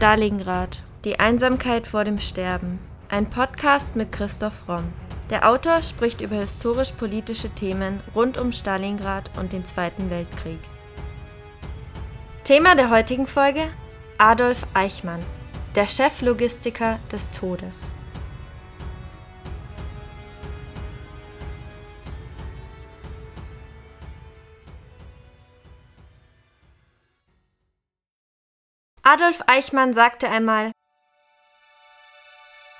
Stalingrad. Die Einsamkeit vor dem Sterben. Ein Podcast mit Christoph Romm. Der Autor spricht über historisch-politische Themen rund um Stalingrad und den Zweiten Weltkrieg. Thema der heutigen Folge: Adolf Eichmann, der Cheflogistiker des Todes. Adolf Eichmann sagte einmal,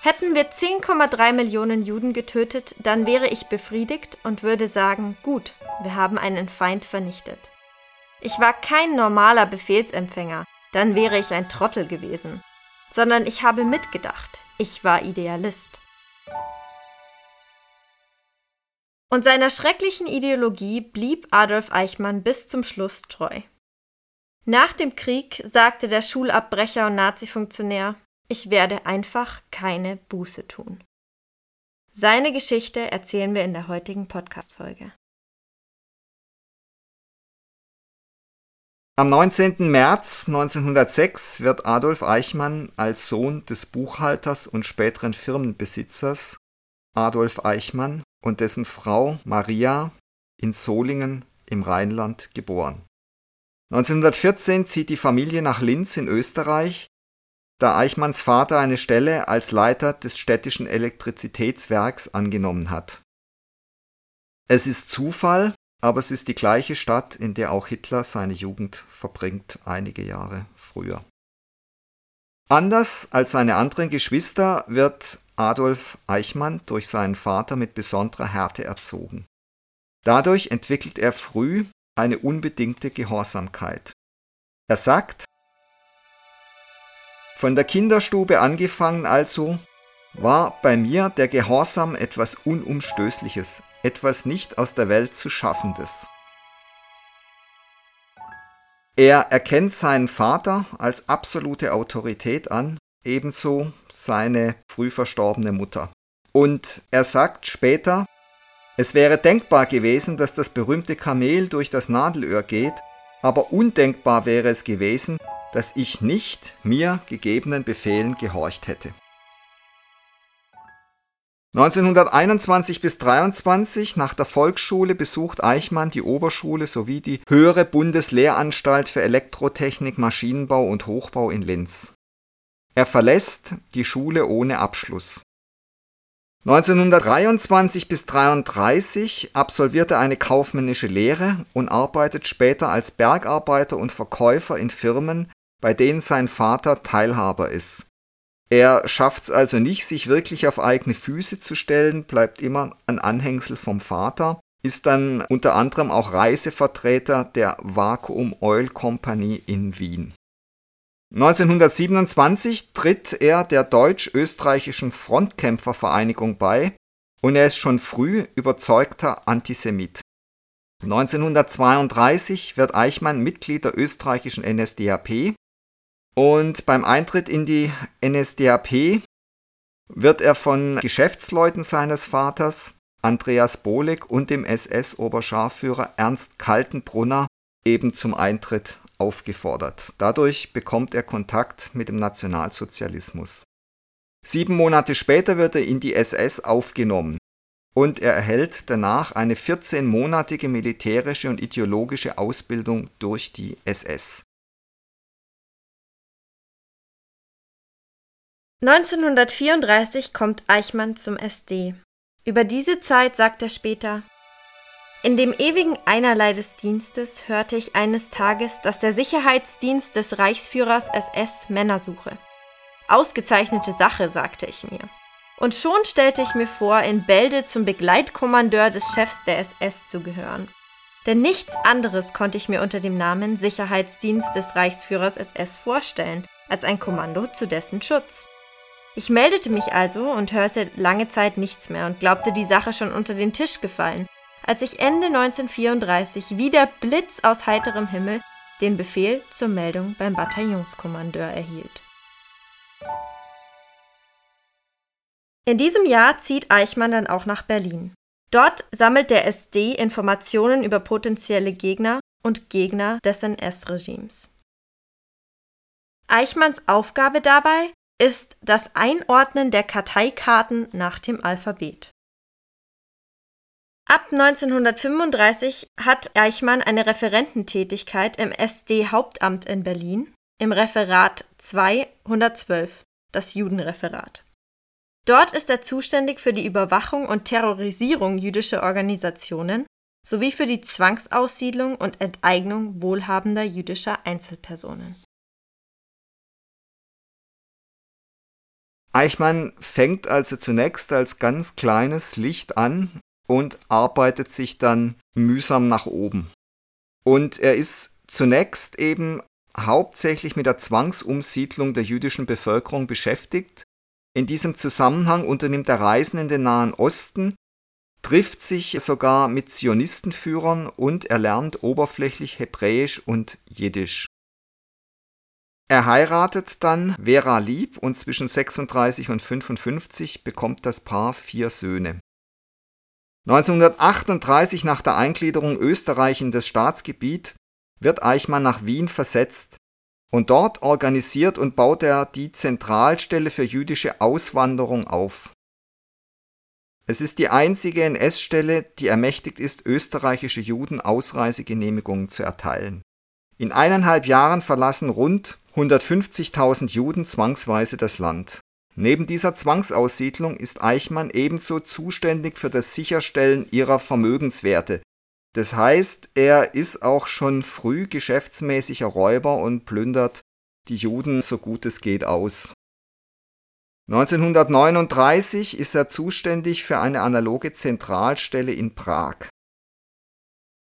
Hätten wir 10,3 Millionen Juden getötet, dann wäre ich befriedigt und würde sagen, gut, wir haben einen Feind vernichtet. Ich war kein normaler Befehlsempfänger, dann wäre ich ein Trottel gewesen, sondern ich habe mitgedacht, ich war Idealist. Und seiner schrecklichen Ideologie blieb Adolf Eichmann bis zum Schluss treu. Nach dem Krieg sagte der Schulabbrecher und Nazi-Funktionär, ich werde einfach keine Buße tun. Seine Geschichte erzählen wir in der heutigen Podcast-Folge. Am 19. März 1906 wird Adolf Eichmann als Sohn des Buchhalters und späteren Firmenbesitzers Adolf Eichmann und dessen Frau Maria in Solingen im Rheinland geboren. 1914 zieht die Familie nach Linz in Österreich, da Eichmanns Vater eine Stelle als Leiter des städtischen Elektrizitätswerks angenommen hat. Es ist Zufall, aber es ist die gleiche Stadt, in der auch Hitler seine Jugend verbringt, einige Jahre früher. Anders als seine anderen Geschwister wird Adolf Eichmann durch seinen Vater mit besonderer Härte erzogen. Dadurch entwickelt er früh eine unbedingte Gehorsamkeit. Er sagt, von der Kinderstube angefangen also, war bei mir der Gehorsam etwas Unumstößliches, etwas nicht aus der Welt zu schaffendes. Er erkennt seinen Vater als absolute Autorität an, ebenso seine früh verstorbene Mutter. Und er sagt später, es wäre denkbar gewesen, dass das berühmte Kamel durch das Nadelöhr geht, aber undenkbar wäre es gewesen, dass ich nicht mir gegebenen Befehlen gehorcht hätte. 1921 bis 23 nach der Volksschule besucht Eichmann die Oberschule sowie die Höhere Bundeslehranstalt für Elektrotechnik, Maschinenbau und Hochbau in Linz. Er verlässt die Schule ohne Abschluss. 1923 bis 1933 absolviert er eine kaufmännische Lehre und arbeitet später als Bergarbeiter und Verkäufer in Firmen, bei denen sein Vater Teilhaber ist. Er schafft es also nicht, sich wirklich auf eigene Füße zu stellen, bleibt immer ein Anhängsel vom Vater, ist dann unter anderem auch Reisevertreter der Vacuum Oil Company in Wien. 1927 tritt er der deutsch-österreichischen Frontkämpfervereinigung bei und er ist schon früh überzeugter Antisemit. 1932 wird Eichmann Mitglied der österreichischen NSDAP und beim Eintritt in die NSDAP wird er von Geschäftsleuten seines Vaters, Andreas Boleg und dem SS-Oberscharführer Ernst Kaltenbrunner eben zum Eintritt aufgefordert. Dadurch bekommt er Kontakt mit dem Nationalsozialismus. Sieben Monate später wird er in die SS aufgenommen und er erhält danach eine 14-monatige militärische und ideologische Ausbildung durch die SS. 1934 kommt Eichmann zum SD. Über diese Zeit sagt er später, in dem ewigen Einerlei des Dienstes hörte ich eines Tages, dass der Sicherheitsdienst des Reichsführers SS Männer suche. Ausgezeichnete Sache, sagte ich mir. Und schon stellte ich mir vor, in Bälde zum Begleitkommandeur des Chefs der SS zu gehören. Denn nichts anderes konnte ich mir unter dem Namen Sicherheitsdienst des Reichsführers SS vorstellen, als ein Kommando zu dessen Schutz. Ich meldete mich also und hörte lange Zeit nichts mehr und glaubte, die Sache schon unter den Tisch gefallen als ich Ende 1934 wieder Blitz aus heiterem Himmel den Befehl zur Meldung beim Bataillonskommandeur erhielt. In diesem Jahr zieht Eichmann dann auch nach Berlin. Dort sammelt der SD Informationen über potenzielle Gegner und Gegner des NS-Regimes. Eichmanns Aufgabe dabei ist das Einordnen der Karteikarten nach dem Alphabet. Ab 1935 hat Eichmann eine Referententätigkeit im SD-Hauptamt in Berlin, im Referat 212, das Judenreferat. Dort ist er zuständig für die Überwachung und Terrorisierung jüdischer Organisationen sowie für die Zwangsaussiedlung und Enteignung wohlhabender jüdischer Einzelpersonen. Eichmann fängt also zunächst als ganz kleines Licht an und arbeitet sich dann mühsam nach oben. Und er ist zunächst eben hauptsächlich mit der Zwangsumsiedlung der jüdischen Bevölkerung beschäftigt. In diesem Zusammenhang unternimmt er Reisen in den Nahen Osten, trifft sich sogar mit Zionistenführern und er lernt oberflächlich Hebräisch und Jiddisch. Er heiratet dann Vera Lieb und zwischen 36 und 55 bekommt das Paar vier Söhne. 1938 nach der Eingliederung Österreich in das Staatsgebiet wird Eichmann nach Wien versetzt und dort organisiert und baut er die Zentralstelle für jüdische Auswanderung auf. Es ist die einzige NS-Stelle, die ermächtigt ist, österreichische Juden Ausreisegenehmigungen zu erteilen. In eineinhalb Jahren verlassen rund 150.000 Juden zwangsweise das Land. Neben dieser Zwangsaussiedlung ist Eichmann ebenso zuständig für das Sicherstellen ihrer Vermögenswerte. Das heißt, er ist auch schon früh geschäftsmäßiger Räuber und plündert die Juden so gut es geht aus. 1939 ist er zuständig für eine analoge Zentralstelle in Prag.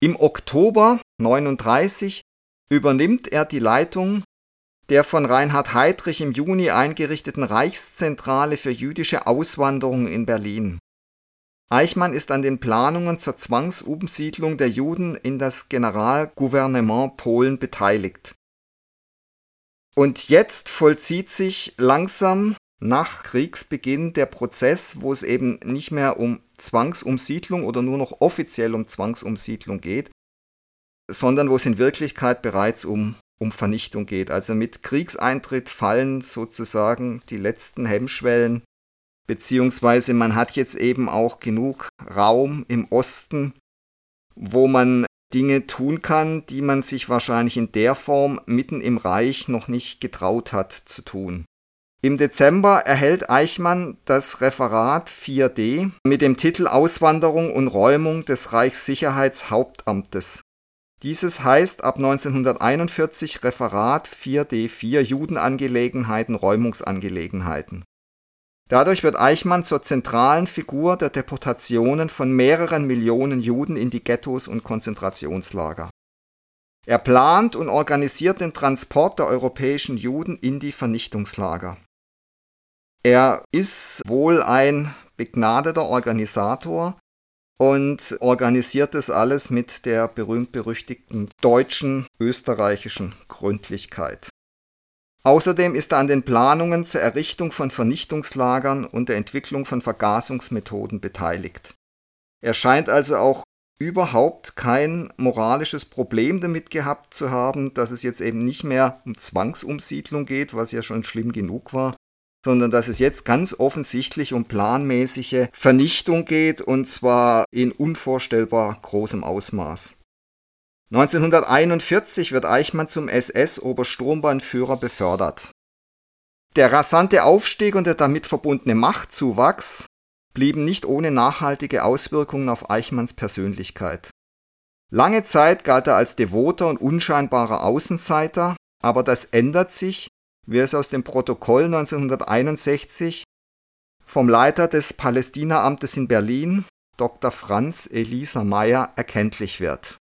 Im Oktober 1939 übernimmt er die Leitung der von Reinhard Heydrich im Juni eingerichteten Reichszentrale für jüdische Auswanderung in Berlin. Eichmann ist an den Planungen zur Zwangsumsiedlung der Juden in das Generalgouvernement Polen beteiligt. Und jetzt vollzieht sich langsam nach Kriegsbeginn der Prozess, wo es eben nicht mehr um Zwangsumsiedlung oder nur noch offiziell um Zwangsumsiedlung geht, sondern wo es in Wirklichkeit bereits um um Vernichtung geht. Also mit Kriegseintritt fallen sozusagen die letzten Hemmschwellen, beziehungsweise man hat jetzt eben auch genug Raum im Osten, wo man Dinge tun kann, die man sich wahrscheinlich in der Form mitten im Reich noch nicht getraut hat zu tun. Im Dezember erhält Eichmann das Referat 4d mit dem Titel Auswanderung und Räumung des Reichssicherheitshauptamtes. Dieses heißt ab 1941 Referat 4d4 Judenangelegenheiten Räumungsangelegenheiten. Dadurch wird Eichmann zur zentralen Figur der Deportationen von mehreren Millionen Juden in die Ghettos und Konzentrationslager. Er plant und organisiert den Transport der europäischen Juden in die Vernichtungslager. Er ist wohl ein begnadeter Organisator und organisiert das alles mit der berühmt-berüchtigten deutschen, österreichischen Gründlichkeit. Außerdem ist er an den Planungen zur Errichtung von Vernichtungslagern und der Entwicklung von Vergasungsmethoden beteiligt. Er scheint also auch überhaupt kein moralisches Problem damit gehabt zu haben, dass es jetzt eben nicht mehr um Zwangsumsiedlung geht, was ja schon schlimm genug war, sondern dass es jetzt ganz offensichtlich um planmäßige Vernichtung geht und zwar in unvorstellbar großem Ausmaß. 1941 wird Eichmann zum SS-Obersturmbahnführer befördert. Der rasante Aufstieg und der damit verbundene Machtzuwachs blieben nicht ohne nachhaltige Auswirkungen auf Eichmanns Persönlichkeit. Lange Zeit galt er als devoter und unscheinbarer Außenseiter, aber das ändert sich, wie es aus dem Protokoll 1961 vom Leiter des Palästinaamtes in Berlin, Dr. Franz Elisa Meyer, erkenntlich wird.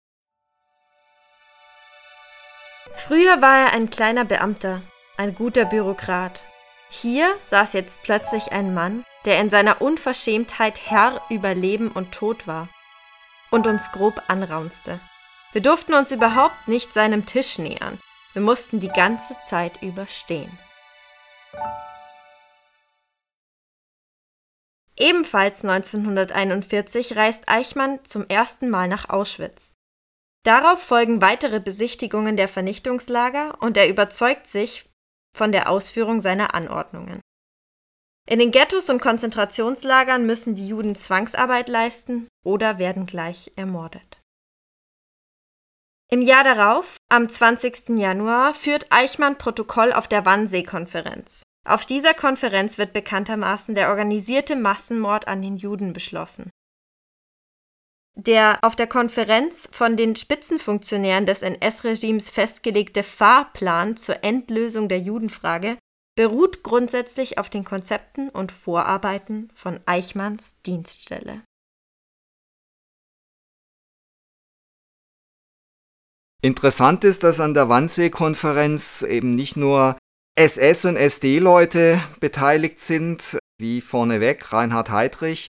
Früher war er ein kleiner Beamter, ein guter Bürokrat. Hier saß jetzt plötzlich ein Mann, der in seiner Unverschämtheit Herr über Leben und Tod war und uns grob anraunste. Wir durften uns überhaupt nicht seinem Tisch nähern, wir mussten die ganze Zeit überstehen. Ebenfalls 1941 reist Eichmann zum ersten Mal nach Auschwitz. Darauf folgen weitere Besichtigungen der Vernichtungslager und er überzeugt sich von der Ausführung seiner Anordnungen. In den Ghettos und Konzentrationslagern müssen die Juden Zwangsarbeit leisten oder werden gleich ermordet. Im Jahr darauf, am 20. Januar, führt Eichmann Protokoll auf der Wannsee-Konferenz. Auf dieser Konferenz wird bekanntermaßen der organisierte Massenmord an den Juden beschlossen. Der auf der Konferenz von den Spitzenfunktionären des NS-Regimes festgelegte Fahrplan zur Endlösung der Judenfrage beruht grundsätzlich auf den Konzepten und Vorarbeiten von Eichmanns Dienststelle. Interessant ist, dass an der Wannsee-Konferenz eben nicht nur SS- und SD-Leute beteiligt sind, wie vorneweg Reinhard Heydrich,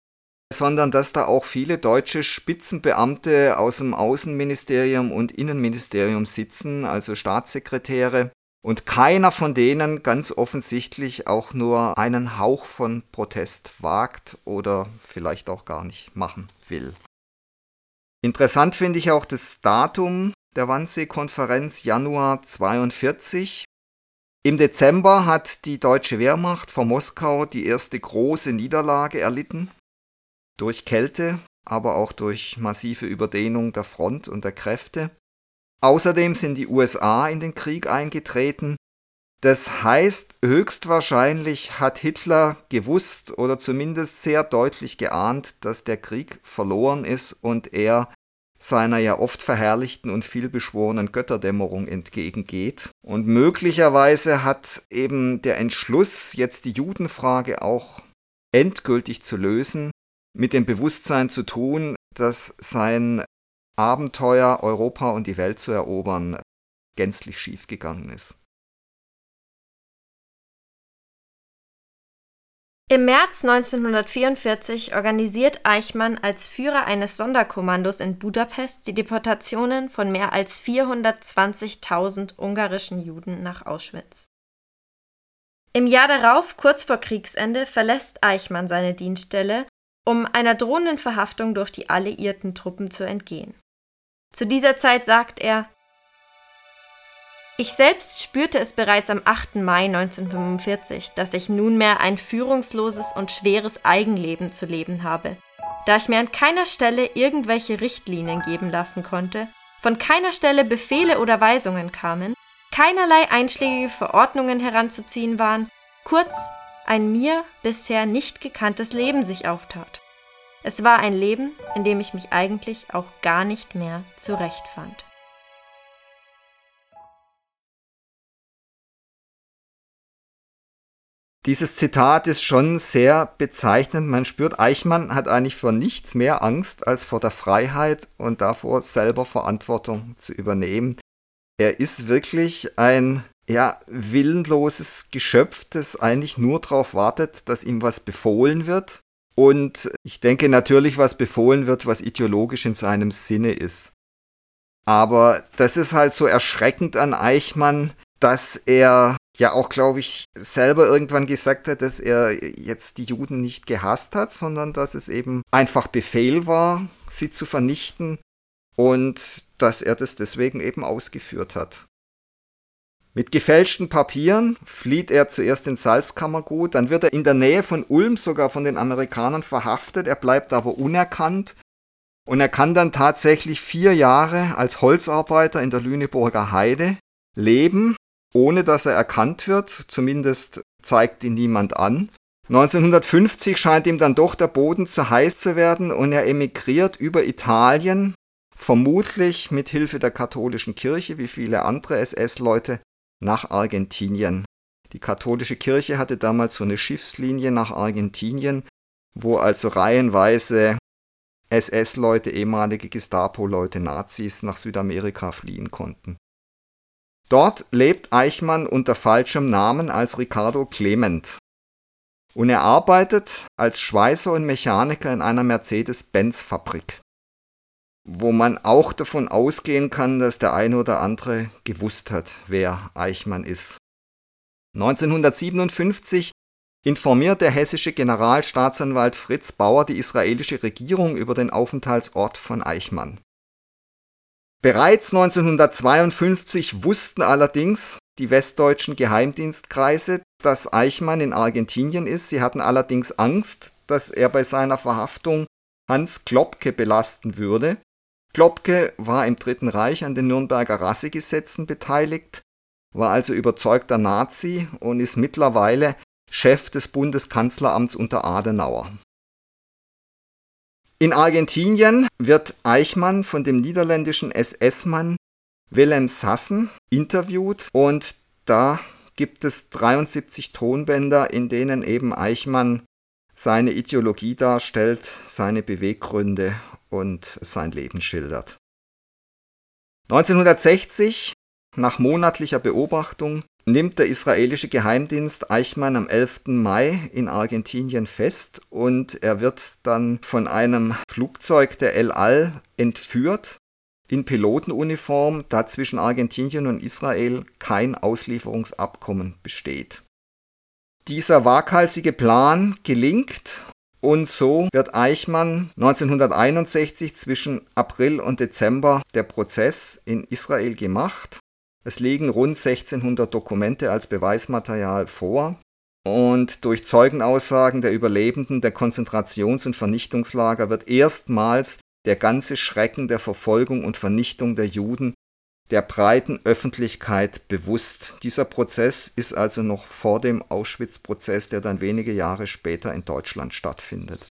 sondern dass da auch viele deutsche Spitzenbeamte aus dem Außenministerium und Innenministerium sitzen, also Staatssekretäre, und keiner von denen ganz offensichtlich auch nur einen Hauch von Protest wagt oder vielleicht auch gar nicht machen will. Interessant finde ich auch das Datum der Wannsee-Konferenz Januar 42. Im Dezember hat die deutsche Wehrmacht vor Moskau die erste große Niederlage erlitten durch Kälte, aber auch durch massive Überdehnung der Front und der Kräfte. Außerdem sind die USA in den Krieg eingetreten. Das heißt, höchstwahrscheinlich hat Hitler gewusst oder zumindest sehr deutlich geahnt, dass der Krieg verloren ist und er seiner ja oft verherrlichten und vielbeschworenen Götterdämmerung entgegengeht. Und möglicherweise hat eben der Entschluss, jetzt die Judenfrage auch endgültig zu lösen, mit dem Bewusstsein zu tun, dass sein Abenteuer, Europa und die Welt zu erobern, gänzlich schiefgegangen ist. Im März 1944 organisiert Eichmann als Führer eines Sonderkommandos in Budapest die Deportationen von mehr als 420.000 ungarischen Juden nach Auschwitz. Im Jahr darauf, kurz vor Kriegsende, verlässt Eichmann seine Dienststelle um einer drohenden Verhaftung durch die alliierten Truppen zu entgehen. Zu dieser Zeit sagt er, ich selbst spürte es bereits am 8. Mai 1945, dass ich nunmehr ein führungsloses und schweres Eigenleben zu leben habe, da ich mir an keiner Stelle irgendwelche Richtlinien geben lassen konnte, von keiner Stelle Befehle oder Weisungen kamen, keinerlei einschlägige Verordnungen heranzuziehen waren, kurz ein mir bisher nicht gekanntes Leben sich auftat. Es war ein Leben, in dem ich mich eigentlich auch gar nicht mehr zurechtfand. Dieses Zitat ist schon sehr bezeichnend. Man spürt, Eichmann hat eigentlich vor nichts mehr Angst als vor der Freiheit und davor, selber Verantwortung zu übernehmen. Er ist wirklich ein ja, willenloses Geschöpf, das eigentlich nur darauf wartet, dass ihm was befohlen wird. Und ich denke natürlich, was befohlen wird, was ideologisch in seinem Sinne ist. Aber das ist halt so erschreckend an Eichmann, dass er ja auch, glaube ich, selber irgendwann gesagt hat, dass er jetzt die Juden nicht gehasst hat, sondern dass es eben einfach Befehl war, sie zu vernichten und dass er das deswegen eben ausgeführt hat. Mit gefälschten Papieren flieht er zuerst ins Salzkammergut, dann wird er in der Nähe von Ulm sogar von den Amerikanern verhaftet, er bleibt aber unerkannt und er kann dann tatsächlich vier Jahre als Holzarbeiter in der Lüneburger Heide leben, ohne dass er erkannt wird, zumindest zeigt ihn niemand an. 1950 scheint ihm dann doch der Boden zu heiß zu werden und er emigriert über Italien, vermutlich mit Hilfe der katholischen Kirche, wie viele andere SS-Leute, nach Argentinien. Die katholische Kirche hatte damals so eine Schiffslinie nach Argentinien, wo also reihenweise SS-Leute, ehemalige Gestapo-Leute, Nazis nach Südamerika fliehen konnten. Dort lebt Eichmann unter falschem Namen als Ricardo Clement. Und er arbeitet als Schweißer und Mechaniker in einer Mercedes-Benz-Fabrik wo man auch davon ausgehen kann, dass der eine oder andere gewusst hat, wer Eichmann ist. 1957 informiert der hessische Generalstaatsanwalt Fritz Bauer die israelische Regierung über den Aufenthaltsort von Eichmann. Bereits 1952 wussten allerdings die westdeutschen Geheimdienstkreise, dass Eichmann in Argentinien ist. Sie hatten allerdings Angst, dass er bei seiner Verhaftung Hans Klopke belasten würde. Klopke war im Dritten Reich an den Nürnberger Rassegesetzen beteiligt, war also überzeugter Nazi und ist mittlerweile Chef des Bundeskanzleramts unter Adenauer. In Argentinien wird Eichmann von dem niederländischen SS-Mann Willem Sassen interviewt und da gibt es 73 Tonbänder, in denen eben Eichmann seine Ideologie darstellt, seine Beweggründe und sein Leben schildert. 1960, nach monatlicher Beobachtung, nimmt der israelische Geheimdienst Eichmann am 11. Mai in Argentinien fest und er wird dann von einem Flugzeug der El Al entführt in Pilotenuniform, da zwischen Argentinien und Israel kein Auslieferungsabkommen besteht. Dieser waghalsige Plan gelingt und so wird Eichmann 1961 zwischen April und Dezember der Prozess in Israel gemacht. Es liegen rund 1600 Dokumente als Beweismaterial vor. Und durch Zeugenaussagen der Überlebenden der Konzentrations- und Vernichtungslager wird erstmals der ganze Schrecken der Verfolgung und Vernichtung der Juden der breiten Öffentlichkeit bewusst. Dieser Prozess ist also noch vor dem Auschwitz-Prozess, der dann wenige Jahre später in Deutschland stattfindet.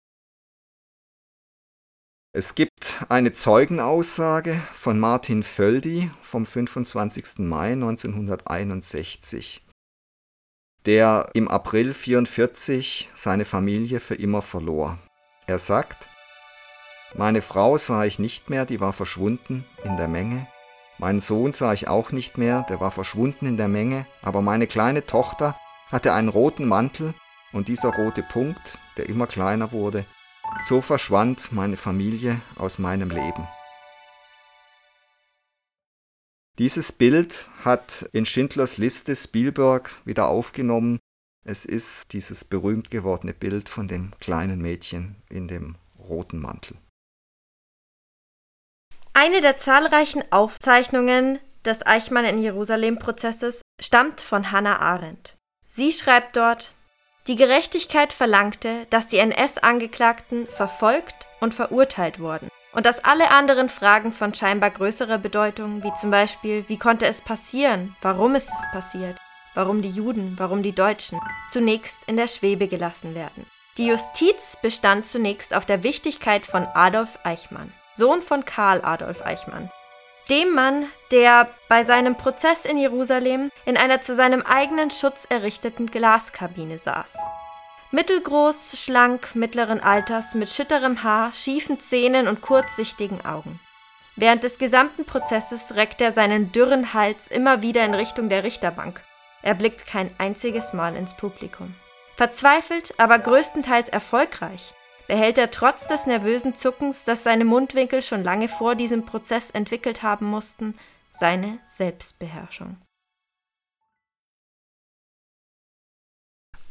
Es gibt eine Zeugenaussage von Martin Völdi vom 25. Mai 1961, der im April 1944 seine Familie für immer verlor. Er sagt, meine Frau sah ich nicht mehr, die war verschwunden in der Menge. Meinen Sohn sah ich auch nicht mehr, der war verschwunden in der Menge, aber meine kleine Tochter hatte einen roten Mantel und dieser rote Punkt, der immer kleiner wurde, so verschwand meine Familie aus meinem Leben. Dieses Bild hat in Schindlers Liste Spielberg wieder aufgenommen. Es ist dieses berühmt gewordene Bild von dem kleinen Mädchen in dem roten Mantel. Eine der zahlreichen Aufzeichnungen des Eichmann in Jerusalem-Prozesses stammt von Hannah Arendt. Sie schreibt dort, die Gerechtigkeit verlangte, dass die NS-Angeklagten verfolgt und verurteilt wurden und dass alle anderen Fragen von scheinbar größerer Bedeutung, wie zum Beispiel, wie konnte es passieren, warum ist es passiert, warum die Juden, warum die Deutschen, zunächst in der Schwebe gelassen werden. Die Justiz bestand zunächst auf der Wichtigkeit von Adolf Eichmann. Sohn von Karl Adolf Eichmann. Dem Mann, der bei seinem Prozess in Jerusalem in einer zu seinem eigenen Schutz errichteten Glaskabine saß. Mittelgroß, schlank, mittleren Alters, mit schütterem Haar, schiefen Zähnen und kurzsichtigen Augen. Während des gesamten Prozesses reckt er seinen dürren Hals immer wieder in Richtung der Richterbank. Er blickt kein einziges Mal ins Publikum. Verzweifelt, aber größtenteils erfolgreich, behält er trotz des nervösen Zuckens, das seine Mundwinkel schon lange vor diesem Prozess entwickelt haben mussten, seine Selbstbeherrschung.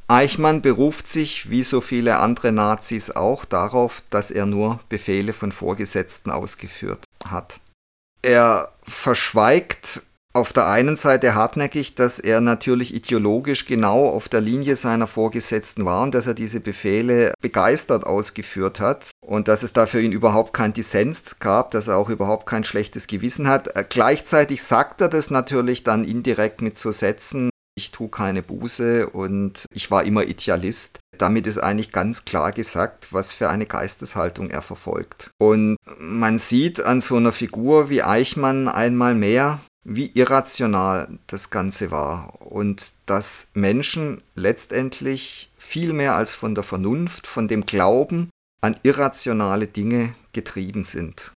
Eichmann beruft sich, wie so viele andere Nazis auch, darauf, dass er nur Befehle von Vorgesetzten ausgeführt hat. Er verschweigt auf der einen Seite hartnäckig, dass er natürlich ideologisch genau auf der Linie seiner Vorgesetzten war und dass er diese Befehle begeistert ausgeführt hat und dass es da für ihn überhaupt kein Dissens gab, dass er auch überhaupt kein schlechtes Gewissen hat. Äh, gleichzeitig sagt er das natürlich dann indirekt mit so Sätzen, ich tue keine Buße und ich war immer Idealist. Damit ist eigentlich ganz klar gesagt, was für eine Geisteshaltung er verfolgt. Und man sieht an so einer Figur wie Eichmann einmal mehr, wie irrational das Ganze war und dass Menschen letztendlich viel mehr als von der Vernunft, von dem Glauben an irrationale Dinge getrieben sind.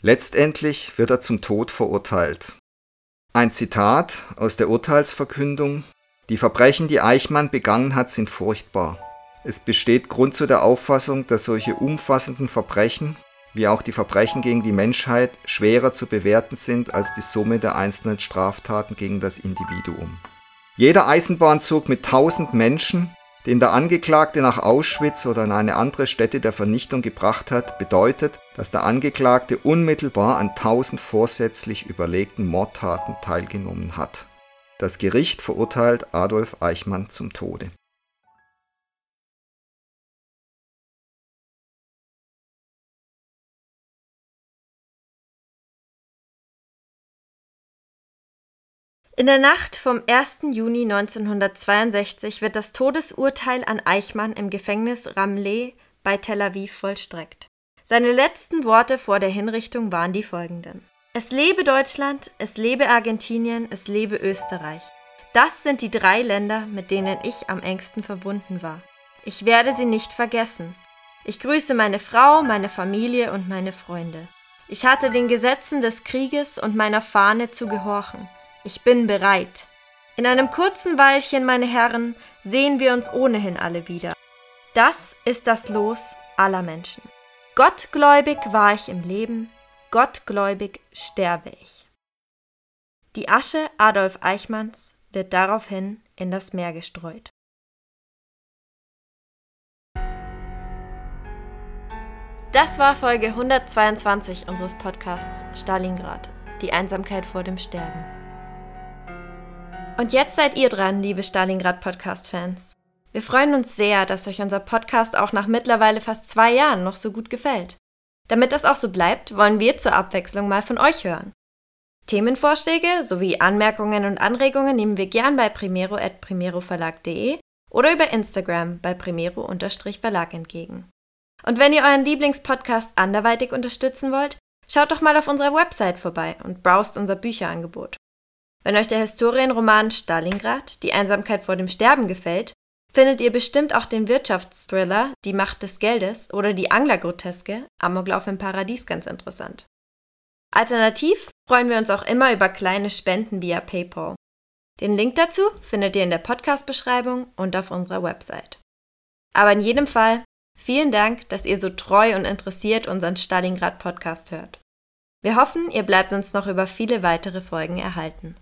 Letztendlich wird er zum Tod verurteilt. Ein Zitat aus der Urteilsverkündung Die Verbrechen, die Eichmann begangen hat, sind furchtbar. Es besteht Grund zu der Auffassung, dass solche umfassenden Verbrechen wie auch die Verbrechen gegen die Menschheit schwerer zu bewerten sind als die Summe der einzelnen Straftaten gegen das Individuum. Jeder Eisenbahnzug mit 1000 Menschen den der Angeklagte nach Auschwitz oder in eine andere Stätte der Vernichtung gebracht hat, bedeutet, dass der Angeklagte unmittelbar an tausend vorsätzlich überlegten Mordtaten teilgenommen hat. Das Gericht verurteilt Adolf Eichmann zum Tode. In der Nacht vom 1. Juni 1962 wird das Todesurteil an Eichmann im Gefängnis Ramleh bei Tel Aviv vollstreckt. Seine letzten Worte vor der Hinrichtung waren die folgenden. Es lebe Deutschland, es lebe Argentinien, es lebe Österreich. Das sind die drei Länder, mit denen ich am engsten verbunden war. Ich werde sie nicht vergessen. Ich grüße meine Frau, meine Familie und meine Freunde. Ich hatte den Gesetzen des Krieges und meiner Fahne zu gehorchen. Ich bin bereit. In einem kurzen Weilchen, meine Herren, sehen wir uns ohnehin alle wieder. Das ist das Los aller Menschen. Gottgläubig war ich im Leben, gottgläubig sterbe ich. Die Asche Adolf Eichmanns wird daraufhin in das Meer gestreut. Das war Folge 122 unseres Podcasts Stalingrad, die Einsamkeit vor dem Sterben. Und jetzt seid ihr dran, liebe Stalingrad Podcast-Fans. Wir freuen uns sehr, dass euch unser Podcast auch nach mittlerweile fast zwei Jahren noch so gut gefällt. Damit das auch so bleibt, wollen wir zur Abwechslung mal von euch hören. Themenvorschläge sowie Anmerkungen und Anregungen nehmen wir gern bei primero.primeroverlag.de oder über Instagram bei primero-verlag entgegen. Und wenn ihr euren Lieblingspodcast anderweitig unterstützen wollt, schaut doch mal auf unserer Website vorbei und browst unser Bücherangebot. Wenn euch der Historienroman Stalingrad, die Einsamkeit vor dem Sterben gefällt, findet ihr bestimmt auch den Wirtschaftsthriller Die Macht des Geldes oder die Anglergroteske Amoklauf im Paradies ganz interessant. Alternativ freuen wir uns auch immer über kleine Spenden via PayPal. Den Link dazu findet ihr in der Podcast-Beschreibung und auf unserer Website. Aber in jedem Fall vielen Dank, dass ihr so treu und interessiert unseren Stalingrad-Podcast hört. Wir hoffen, ihr bleibt uns noch über viele weitere Folgen erhalten.